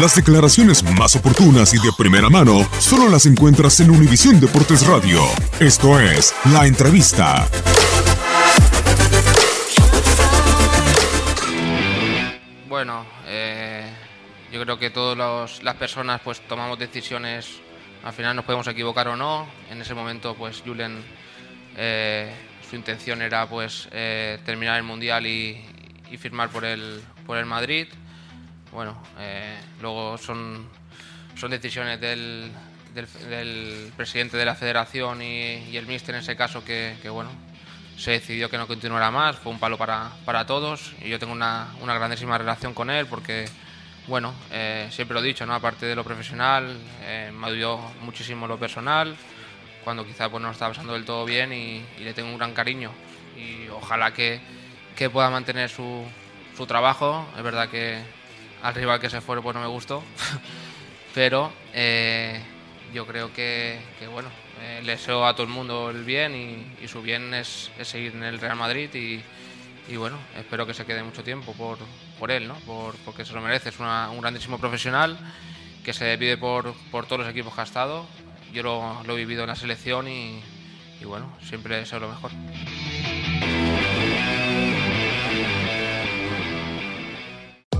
Las declaraciones más oportunas y de primera mano solo las encuentras en Univisión Deportes Radio. Esto es La Entrevista. Bueno, eh, yo creo que todas las personas pues tomamos decisiones, al final nos podemos equivocar o no. En ese momento pues Julen, eh, su intención era pues eh, terminar el Mundial y, y firmar por el, por el Madrid. Bueno, eh, luego son, son decisiones del, del, presidente de la federación y, el míster en ese caso que, que, bueno, se decidió que no continuara más, fue un palo para, para todos y yo tengo una, una grandísima relación con él porque, bueno, eh, siempre lo he dicho, ¿no? aparte de lo profesional, eh, me ayudó muchísimo lo personal, cuando quizá pues, no estaba pasando del todo bien y, y le tengo un gran cariño y ojalá que, que pueda mantener su, su trabajo, es verdad que al rival que se fue pues no me gustó, pero eh, yo creo que, bueno, eh, le deseo a todo el mundo el bien y, su bien es, es, seguir en el Real Madrid y, bueno, espero que se quede mucho tiempo por, por él, ¿no? por, porque se lo merece, es un grandísimo profesional que se pide por, por todos los equipos que ha estado, yo lo, lo he vivido en la selección y, y bueno, siempre deseo lo mejor.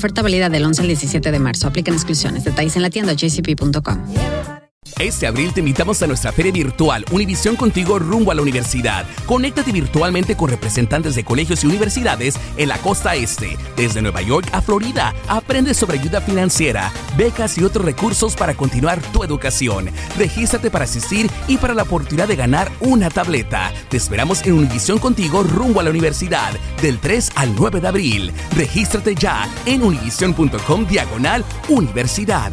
Oferta válida del 11 al 17 de marzo. Aplican exclusiones. Detalles en la tienda jcp.com. Este abril te invitamos a nuestra feria virtual Univisión Contigo rumbo a la universidad. Conéctate virtualmente con representantes de colegios y universidades en la costa este, desde Nueva York a Florida. Aprende sobre ayuda financiera, becas y otros recursos para continuar tu educación. Regístrate para asistir y para la oportunidad de ganar una tableta. Te esperamos en Univisión Contigo rumbo a la universidad del 3 al 9 de abril. Regístrate ya en univision.com diagonal universidad.